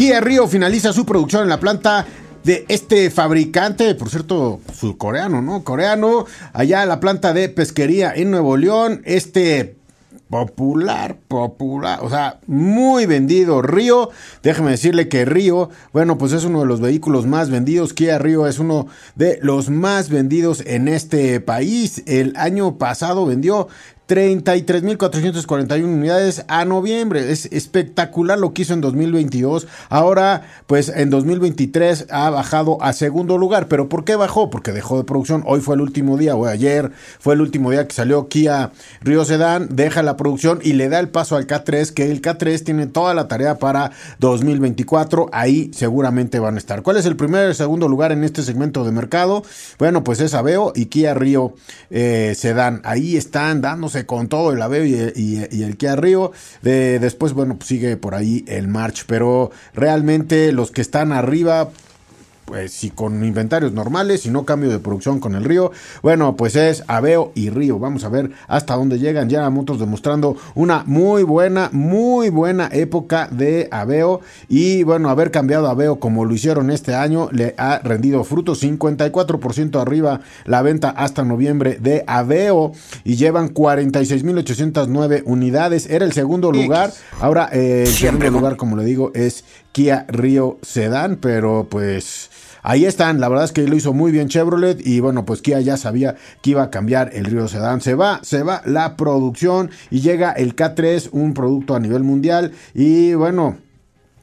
Kia Río finaliza su producción en la planta de este fabricante, por cierto, surcoreano, ¿no? Coreano, allá la planta de pesquería en Nuevo León, este popular, popular, o sea, muy vendido Río. Déjeme decirle que Río, bueno, pues es uno de los vehículos más vendidos. Kia Río es uno de los más vendidos en este país. El año pasado vendió 33.441 unidades a noviembre. Es espectacular lo que hizo en 2022. Ahora, pues en 2023 ha bajado a segundo lugar. ¿Pero por qué bajó? Porque dejó de producción. Hoy fue el último día, o ayer fue el último día que salió Kia Río Sedan. Deja la producción y le da el paso al K3, que el K3 tiene toda la tarea para 2024. Ahí seguramente van a estar. ¿Cuál es el primer y segundo lugar en este segmento de mercado? Bueno, pues es Aveo y Kia Río eh, Sedan. Ahí están dándose con todo el Aveo y, el Kia Río. De, después, bueno, pues sigue por ahí el March. Pero realmente los que están arriba, pues si con inventarios normales, si no cambio de producción con el río, bueno, pues es Aveo y Río. Vamos a ver hasta dónde llegan. Ya Motors demostrando una muy buena, muy buena época de Aveo. Y bueno, haber cambiado a Aveo como lo hicieron este año le ha rendido frutos. 54% arriba la venta hasta noviembre de Aveo y llevan 46.809 unidades. Era el segundo lugar. Ahora eh, el segundo lugar, como le digo, es Kia Río Sedan, pero pues Ahí están, la verdad es que lo hizo muy bien Chevrolet y bueno, pues Kia ya sabía que iba a cambiar el Río Sedan. Se va, se va la producción y llega el K3, un producto a nivel mundial y bueno,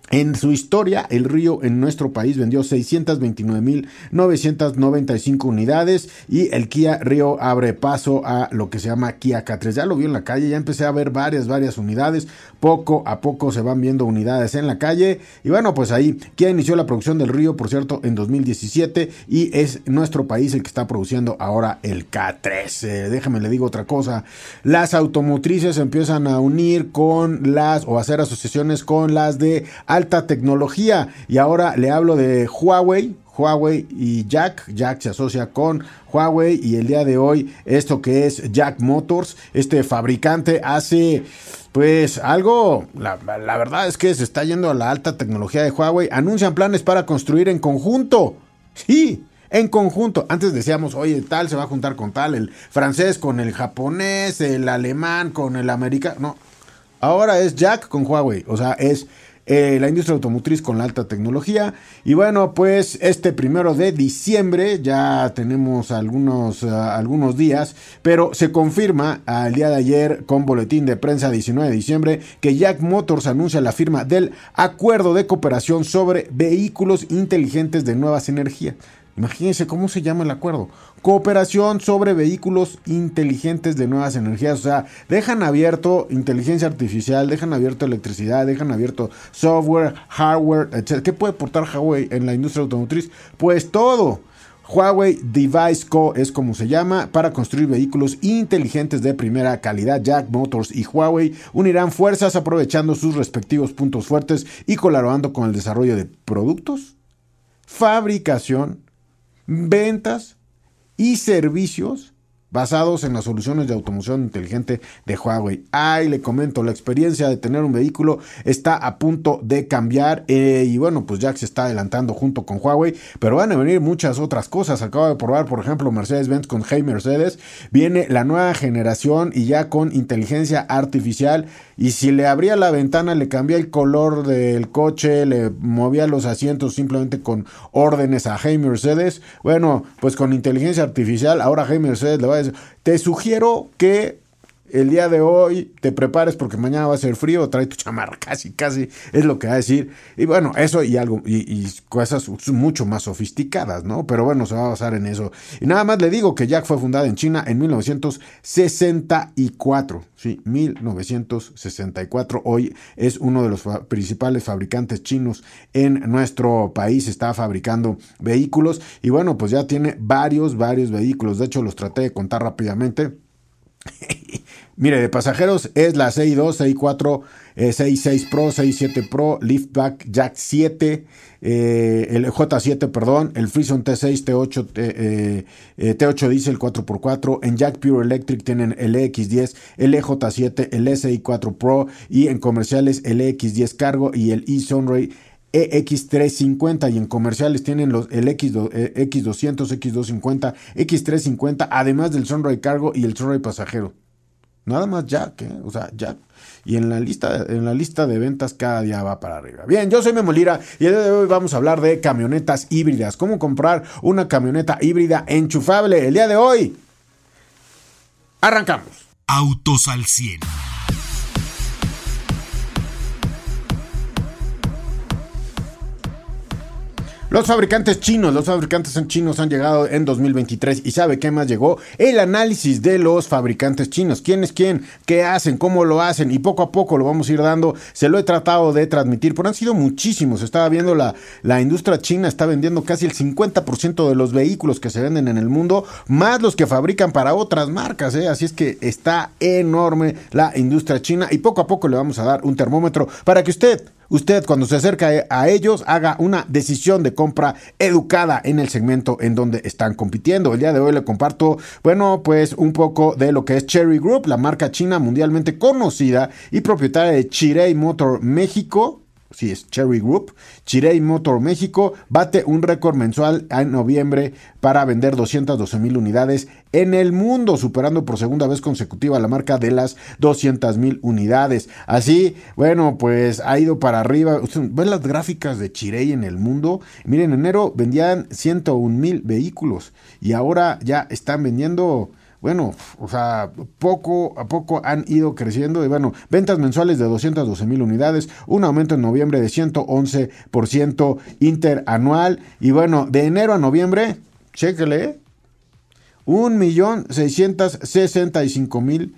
en su historia, el Río en nuestro país vendió 629.995 unidades y el Kia Río abre paso a lo que se llama Kia K3. Ya lo vi en la calle, ya empecé a ver varias, varias unidades. Poco a poco se van viendo unidades en la calle. Y bueno, pues ahí, Kia inició la producción del Río, por cierto, en 2017 y es nuestro país el que está produciendo ahora el K3. Eh, déjame le digo otra cosa. Las automotrices empiezan a unir con las o hacer asociaciones con las de alta tecnología. Y ahora le hablo de Huawei, Huawei y Jack. Jack se asocia con Huawei y el día de hoy esto que es Jack Motors, este fabricante hace pues algo, la, la, verdad es que se está yendo a la alta tecnología de Huawei. Anuncian planes para construir en conjunto. Sí, en conjunto. Antes decíamos, oye, tal se va a juntar con tal, el francés con el japonés, el alemán con el americano. No, ahora es Jack con Huawei. O sea, es eh, la industria automotriz con la alta tecnología. Y bueno, pues este primero de diciembre, ya tenemos algunos, uh, algunos días, pero se confirma al día de ayer con boletín de prensa 19 de diciembre que Jack Motors anuncia la firma del acuerdo de cooperación sobre vehículos inteligentes de nuevas energías. Imagínense cómo se llama el acuerdo. Cooperación sobre vehículos inteligentes de nuevas energías. O sea, dejan abierto inteligencia artificial, dejan abierto electricidad, dejan abierto software, hardware, etc. ¿Qué puede aportar Huawei en la industria automotriz? Pues todo. Huawei Device Co. es como se llama, para construir vehículos inteligentes de primera calidad. Jack Motors y Huawei unirán fuerzas aprovechando sus respectivos puntos fuertes y colaborando con el desarrollo de productos, fabricación, ventas y servicios basados en las soluciones de automoción inteligente de Huawei. Ay, le comento, la experiencia de tener un vehículo está a punto de cambiar eh, y bueno, pues Jack se está adelantando junto con Huawei, pero van a venir muchas otras cosas. Acabo de probar, por ejemplo, Mercedes-Benz con Hey Mercedes. Viene la nueva generación y ya con inteligencia artificial y si le abría la ventana, le cambiaba el color del coche, le movía los asientos simplemente con órdenes a Hey Mercedes. Bueno, pues con inteligencia artificial, ahora Hey Mercedes le va a te sugiero que el día de hoy te prepares porque mañana va a ser frío, trae tu chamarra, casi, casi es lo que va a decir. Y bueno, eso y algo, y, cosas mucho más sofisticadas, ¿no? Pero bueno, se va a basar en eso. Y nada más le digo que Jack fue fundada en China en 1964, sí, 1964. Hoy es uno de los principales fabricantes chinos en nuestro país, está fabricando vehículos y bueno, pues ya tiene varios, varios vehículos. De hecho, los traté de contar rápidamente. Mire, de pasajeros es la 6.2, 6.4, 6.6 Pro, 6.7 Pro, Liftback Jack 7, eh, el J7, perdón, el Freeson T6, T8, eh, T8 Diesel 4x4. En Jack Pure Electric tienen el EX10, el EJ7, el SI4 Pro y en comerciales el EX10 Cargo y el e-Sunray EX350 y en comerciales tienen los, el X, X200, X250, X350, además del Sunray Cargo y el Sunray Pasajero. Nada más Jack, ¿eh? o sea, Jack. Y en la, lista, en la lista de ventas cada día va para arriba. Bien, yo soy Memolira y el día de hoy vamos a hablar de camionetas híbridas. ¿Cómo comprar una camioneta híbrida enchufable? El día de hoy. Arrancamos. Autos al 100. Los fabricantes chinos, los fabricantes chinos han llegado en 2023 y ¿sabe qué más llegó? El análisis de los fabricantes chinos. ¿Quién es quién? ¿Qué hacen? ¿Cómo lo hacen? Y poco a poco lo vamos a ir dando. Se lo he tratado de transmitir, pero han sido muchísimos. Estaba viendo la, la industria china, está vendiendo casi el 50% de los vehículos que se venden en el mundo, más los que fabrican para otras marcas. ¿eh? Así es que está enorme la industria china y poco a poco le vamos a dar un termómetro para que usted usted cuando se acerca a ellos haga una decisión de compra educada en el segmento en donde están compitiendo. El día de hoy le comparto, bueno, pues un poco de lo que es Cherry Group, la marca china mundialmente conocida y propietaria de Chirei Motor México, si es Cherry Group, Chirei Motor México bate un récord mensual en noviembre para vender 212 mil unidades en el mundo, superando por segunda vez consecutiva la marca de las 200 mil unidades. Así, bueno, pues ha ido para arriba. Ven las gráficas de Chirei en el mundo. Miren, en enero vendían 101 mil vehículos y ahora ya están vendiendo bueno, o sea, poco a poco han ido creciendo y bueno, ventas mensuales de 212 mil unidades, un aumento en noviembre de 111% interanual y bueno, de enero a noviembre, chéquele,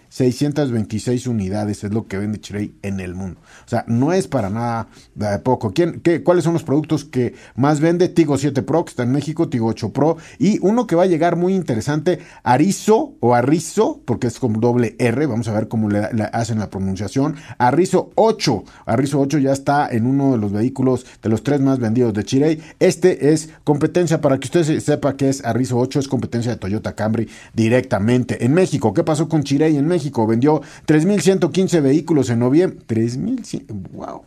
1.665.626 unidades es lo que vende Chirey en el mundo. O sea, no es para nada de poco. ¿Quién, qué, ¿Cuáles son los productos que más vende? Tigo 7 Pro, que está en México, Tigo 8 Pro. Y uno que va a llegar muy interesante, Arizo o Arrizo, porque es con doble R. Vamos a ver cómo le, hacen la pronunciación. Arrizo 8. Arrizo 8 ya está en uno de los vehículos de los tres más vendidos de Chirey. Este es competencia, para que usted sepa que es Arrizo 8, es competencia de Toyota Camry directamente. En México, ¿qué pasó con Chirey en México? Vendió 3.115 vehículos en noviembre. 3.100, wow.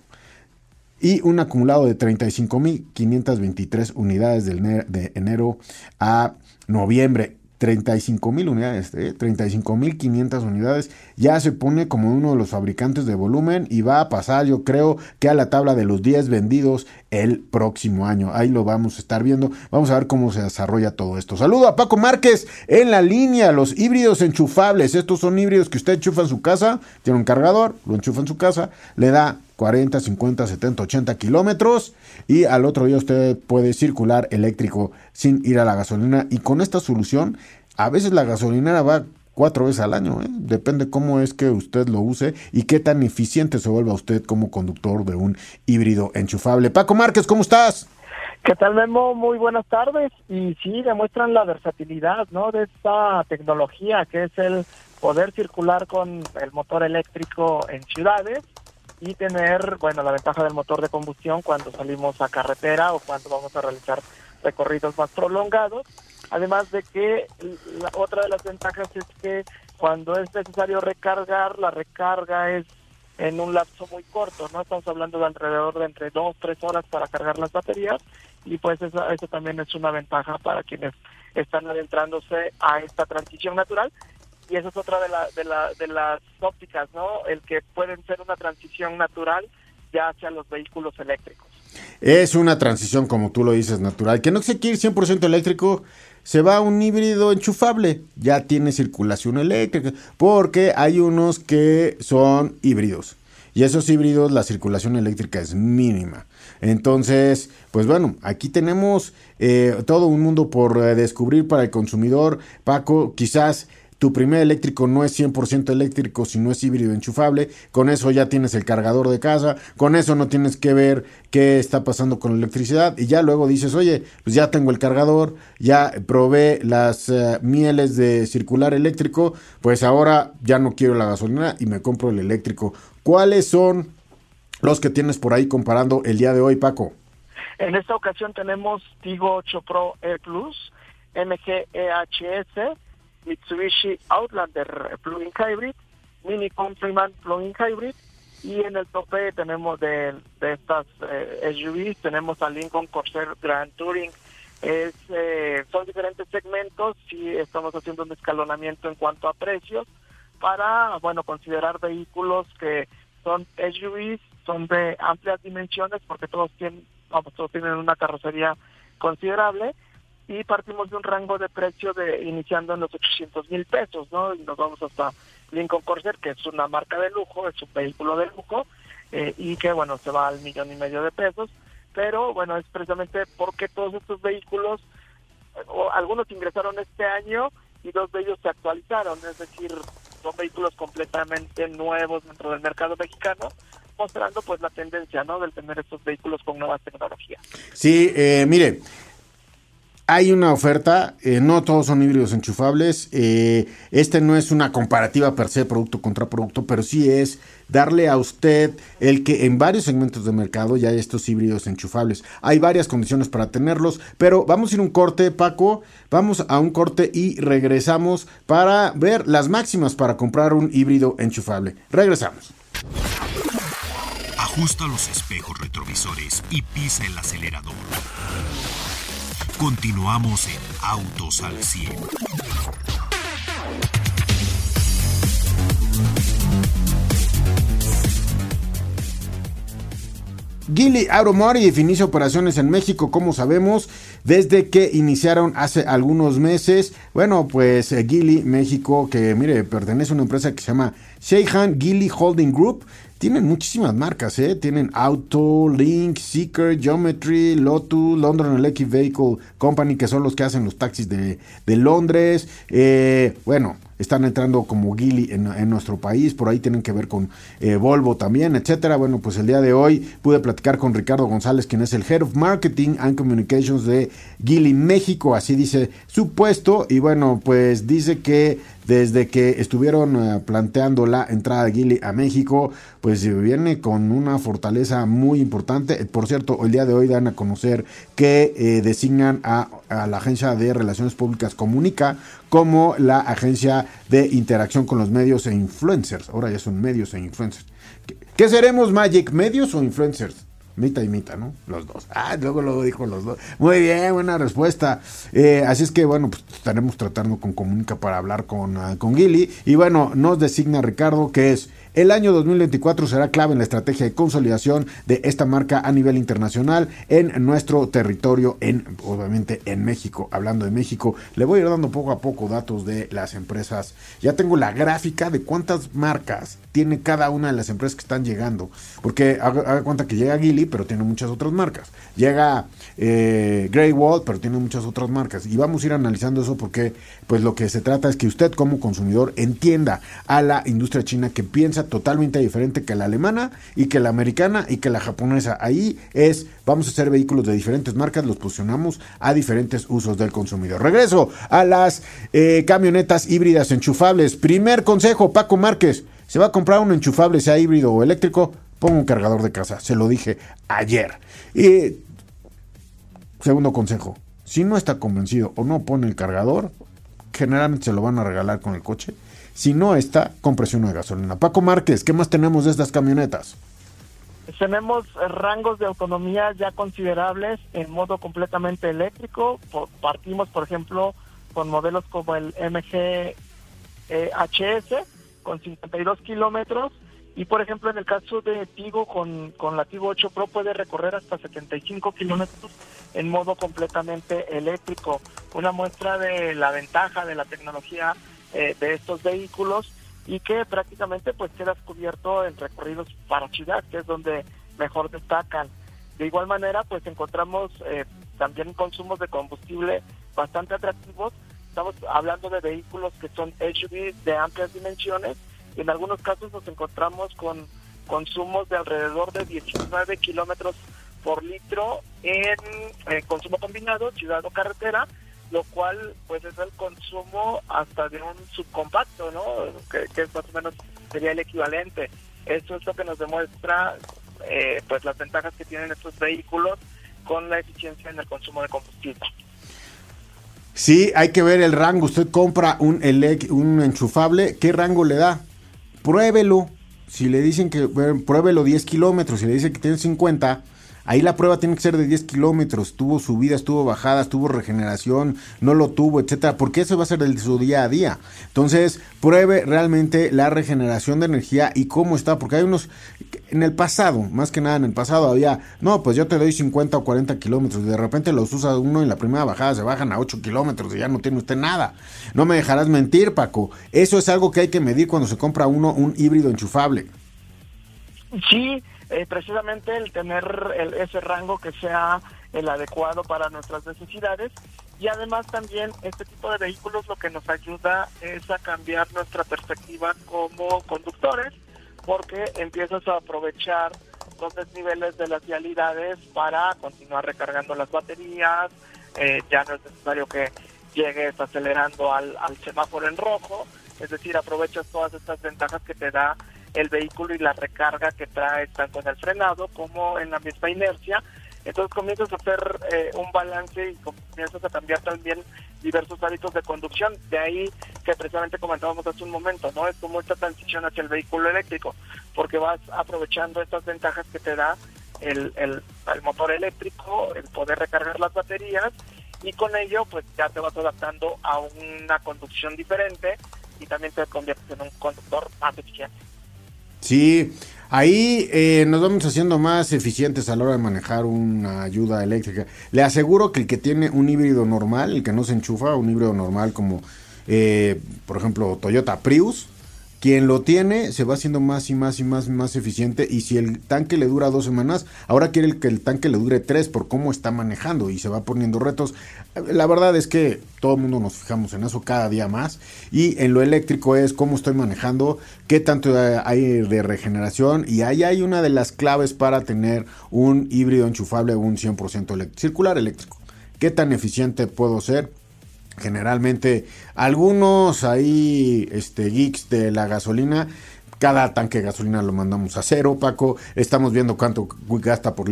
Y un acumulado de 35.523 unidades de enero a noviembre. 35 mil unidades, ¿eh? 35 mil 500 unidades, ya se pone como uno de los fabricantes de volumen y va a pasar yo creo que a la tabla de los 10 vendidos el próximo año. Ahí lo vamos a estar viendo, vamos a ver cómo se desarrolla todo esto. Saludo a Paco Márquez en la línea, los híbridos enchufables, estos son híbridos que usted enchufa en su casa, tiene un cargador, lo enchufa en su casa, le da 40, 50, 70, 80 kilómetros y al otro día usted puede circular eléctrico sin ir a la gasolina y con esta solución a veces la gasolinera va cuatro veces al año, ¿eh? depende cómo es que usted lo use y qué tan eficiente se vuelva usted como conductor de un híbrido enchufable. Paco Márquez, ¿cómo estás? ¿Qué tal, Memo? Muy buenas tardes. Y sí, demuestran la versatilidad, ¿no? De esta tecnología que es el poder circular con el motor eléctrico en ciudades y tener, bueno, la ventaja del motor de combustión cuando salimos a carretera o cuando vamos a realizar recorridos más prolongados. Además de que la, otra de las ventajas es que cuando es necesario recargar, la recarga es en un lapso muy corto, ¿no? Estamos hablando de alrededor de entre dos, tres horas para cargar las baterías y pues eso, eso también es una ventaja para quienes están adentrándose a esta transición natural y esa es otra de, la, de, la, de las ópticas, ¿no? El que pueden ser una transición natural ya hacia los vehículos eléctricos. Es una transición, como tú lo dices, natural. Que no se quiere ir 100% eléctrico, se va a un híbrido enchufable. Ya tiene circulación eléctrica. Porque hay unos que son híbridos. Y esos híbridos, la circulación eléctrica es mínima. Entonces, pues bueno, aquí tenemos eh, todo un mundo por eh, descubrir para el consumidor. Paco, quizás tu primer eléctrico no es 100% eléctrico, sino es híbrido enchufable. Con eso ya tienes el cargador de casa. Con eso no tienes que ver qué está pasando con la electricidad. Y ya luego dices, oye, pues ya tengo el cargador, ya probé las eh, mieles de circular eléctrico, pues ahora ya no quiero la gasolina y me compro el eléctrico. ¿Cuáles son los que tienes por ahí comparando el día de hoy, Paco? En esta ocasión tenemos Tigo 8 Pro E Plus, MG EHS, Mitsubishi Outlander Plug-in Hybrid, Mini Countryman Plug-in Hybrid y en el tope tenemos de, estas eh, SUVs, tenemos a Lincoln Corsair Grand Touring. Es, eh, son diferentes segmentos y estamos haciendo un escalonamiento en cuanto a precios para, bueno, considerar vehículos que son SUVs, son de amplias dimensiones porque todos tienen, vamos, todos tienen una carrocería considerable y partimos de un rango de precio de iniciando en los 800 mil pesos, ¿no? Y nos vamos hasta Lincoln Corsair, que es una marca de lujo, es un vehículo de lujo, eh, y que, bueno, se va al millón y medio de pesos, pero, bueno, es precisamente porque todos estos vehículos, o algunos ingresaron este año y dos de ellos se actualizaron, es decir, son vehículos completamente nuevos dentro del mercado mexicano, mostrando pues la tendencia, ¿no? Del tener estos vehículos con nuevas tecnologías. Sí, eh, mire, hay una oferta, eh, no todos son híbridos enchufables. Eh, este no es una comparativa per se producto contra producto, pero sí es darle a usted el que en varios segmentos de mercado ya hay estos híbridos enchufables. Hay varias condiciones para tenerlos, pero vamos a ir un corte, Paco. Vamos a un corte y regresamos para ver las máximas para comprar un híbrido enchufable. Regresamos. Ajusta los espejos retrovisores y pisa el acelerador. Continuamos en Autos al 100. Gili Automotive inicia operaciones en México, como sabemos, desde que iniciaron hace algunos meses. Bueno, pues eh, Gili México, que mire, pertenece a una empresa que se llama Sheihan Gili Holding Group, tienen muchísimas marcas, ¿eh? Tienen Auto, Link, Seeker, Geometry, Lotus, London Electric Vehicle Company, que son los que hacen los taxis de, de Londres. Eh, bueno, están entrando como Gili en, nuestro país, por ahí tienen que ver con eh, Volvo también, etcétera. Bueno, pues el día de hoy pude platicar con Ricardo González, quien es el Head of Marketing and Communications de Gili México, así dice su puesto, y bueno, pues dice que desde que estuvieron eh, planteando la entrada de Gili a México, pues viene con una fortaleza muy importante. Por cierto, el día de hoy dan a conocer que eh, designan a, a la Agencia de Relaciones Públicas Comunica como la agencia de interacción con los medios e influencers. Ahora ya son medios e influencers. ¿Qué, seremos, Magic? ¿Medios o influencers? Mita y mita, ¿no? Los dos. Ah, luego lo dijo los dos. Muy bien, buena respuesta. Eh, así es que, bueno, pues estaremos tratando con Comunica para hablar con, uh, con Gili. Y bueno, nos designa Ricardo que es el año 2024 será clave en la estrategia de consolidación de esta marca a nivel internacional en nuestro territorio, en obviamente en México. Hablando de México, le voy a ir dando poco a poco datos de las empresas. Ya tengo la gráfica de cuántas marcas tiene cada una de las empresas que están llegando. Porque haga, cuenta que llega Gilly, pero tiene muchas otras marcas. Llega eh, Grey Wall, pero tiene muchas otras marcas. Y vamos a ir analizando eso porque pues lo que se trata es que usted como consumidor entienda a la industria china que piensa totalmente diferente que la alemana y que la americana y que la japonesa. Ahí es, vamos a hacer vehículos de diferentes marcas, los posicionamos a diferentes usos del consumidor. Regreso a las eh, camionetas híbridas enchufables. Primer consejo, Paco Márquez, se va a comprar un enchufable, sea híbrido o eléctrico, ponga un cargador de casa. Se lo dije ayer. Y segundo consejo, si no está convencido o no pone el cargador, generalmente se lo van a regalar con el coche si no está, con presión de gasolina. Paco Márquez, ¿qué más tenemos de estas camionetas? Tenemos rangos de autonomía ya considerables en modo completamente eléctrico. Partimos, por ejemplo, con modelos como el MG HS con 52 kilómetros Y por ejemplo, en el caso de Tigo, con, con la Tigo 8 Pro puede recorrer hasta 75 kilómetros en modo completamente eléctrico. Una muestra de la ventaja de la tecnología eh, de estos vehículos y que prácticamente pues queda cubierto en recorridos para ciudad, que es donde mejor destacan. De igual manera, pues encontramos eh, también consumos de combustible bastante atractivos. Estamos hablando de vehículos que son SUVs de amplias dimensiones y en algunos casos nos encontramos con consumos de alrededor de 19 kilómetros por litro en eh, consumo combinado, ciudad o carretera, lo cual pues es el consumo hasta de un subcompacto, ¿no? Que, que más o menos sería el equivalente. Eso es lo que nos demuestra eh, pues las ventajas que tienen estos vehículos con la eficiencia en el consumo de combustible. Sí, hay que ver el rango. Usted compra un, un enchufable, ¿qué rango le da? Pruébelo. Si le dicen que pruébelo 10 kilómetros, si le dicen que tiene 50, Ahí la prueba tiene que ser de 10 kilómetros. Tuvo subidas, tuvo bajadas, tuvo regeneración, no lo tuvo, etcétera. Porque eso va a ser de su día a día. Entonces, pruebe realmente la regeneración de energía y cómo está. Porque hay unos. En el pasado, más que nada en el pasado, había. No, pues yo te doy 50 o 40 kilómetros. Y de repente los usa uno y la primera bajada se bajan a 8 kilómetros y ya no tiene usted nada. No me dejarás mentir, Paco. Eso es algo que hay que medir cuando se compra uno un híbrido enchufable. Sí, eh, precisamente el tener ese rango que sea el adecuado para nuestras necesidades. Y además también este tipo de vehículos lo que nos ayuda es a cambiar nuestra perspectiva como conductores porque empiezas a aprovechar los desniveles de las vialidades para continuar recargando las baterías, eh, ya no es necesario que llegues acelerando al, al semáforo en rojo, es decir, aprovechas todas estas ventajas que te da el vehículo y la recarga que trae tanto en el frenado como en la misma inercia. Entonces comienzas a hacer eh, un balance y comienzas a cambiar también diversos hábitos de conducción. De ahí que precisamente comentábamos hace un momento, ¿no? Es como esta transición hacia el vehículo eléctrico, porque vas aprovechando estas ventajas que te da el, el, el motor eléctrico, el poder recargar las baterías y con ello pues ya te vas adaptando a una conducción diferente y también te conviertes en un conductor más eficiente. Sí, ahí eh, nos vamos haciendo más eficientes a la hora de manejar una ayuda eléctrica. Le aseguro que el que tiene un híbrido normal, el que no se enchufa, un híbrido normal como, eh, por ejemplo, Toyota Prius, quien lo tiene se va haciendo más y más y más y más eficiente y si el tanque le dura dos semanas, ahora quiere que el tanque le dure tres por cómo está manejando y se va poniendo retos. La verdad es que todo el mundo nos fijamos en eso cada día más y en lo eléctrico es cómo estoy manejando, qué tanto hay de regeneración y ahí hay una de las claves para tener un híbrido enchufable un 100% circular eléctrico. ¿Qué tan eficiente puedo ser? Generalmente, algunos ahí, este, geeks de la gasolina, cada tanque de gasolina lo mandamos a cero, Paco. Estamos viendo cuánto gasta por,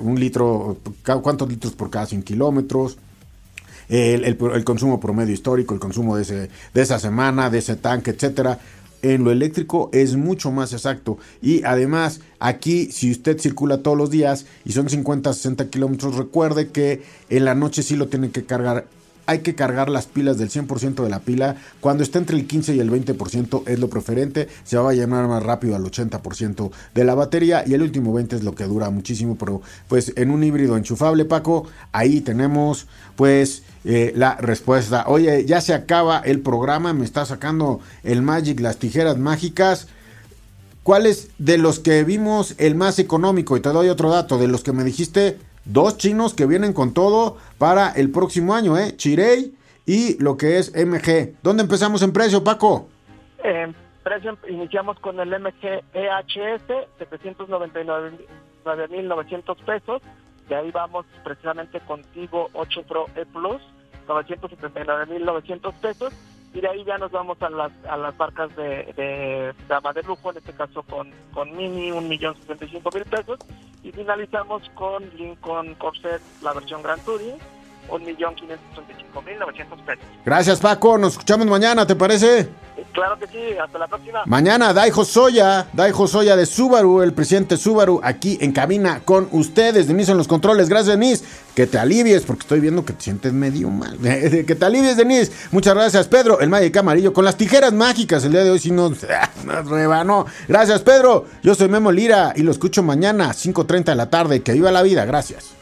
un litro, cuántos litros por cada 100 kilómetros. El, consumo promedio histórico, el consumo de, esa semana, de ese tanque, etcétera. En lo eléctrico es mucho más exacto. Y además, aquí, si usted circula todos los días y son 50, 60 kilómetros, recuerde que en la noche sí lo tiene que cargar hay que cargar las pilas del 100% de la pila. Cuando esté entre el 15 y el 20% es lo preferente. Se va a llenar más rápido al 80% de la batería. Y el último 20 es lo que dura muchísimo. Pero pues en un híbrido enchufable, Paco, ahí tenemos pues eh, la respuesta. Oye, ya se acaba el programa. Me está sacando el Magic, las tijeras mágicas. ¿Cuál es de los que vimos el más económico? Y te doy otro dato. De los que me dijiste Dos chinos que vienen con todo para el próximo año, ¿eh? Chirey y lo que es MG. ¿Dónde empezamos en precio, Paco? En precio iniciamos con el MG EHS, 799.900 pesos. De ahí vamos precisamente contigo 8 Pro E Plus, 979.900 pesos y de ahí ya nos vamos a las, a las marcas de, de de lujo, en este caso con, con Mini, un millón cinco mil pesos, y finalizamos con Lincoln Corset, la versión Grand Touring, un millón quinientos mil novecientos pesos. Gracias Paco, nos escuchamos mañana, ¿te parece? Claro que sí, hasta la próxima. Mañana, Daijo Soya, Daijo Soya de Subaru, el presidente Subaru, aquí en cabina con ustedes. Denise en los controles. Gracias, Denise. Que te alivies, porque estoy viendo que te sientes medio mal. que te alivies, Denise. Muchas gracias, Pedro, el Magic Amarillo, con las tijeras mágicas. El día de hoy, si no, nos rebanó. Gracias, Pedro. Yo soy Memo Lira y lo escucho mañana, 5:30 de la tarde. Que viva la vida. Gracias.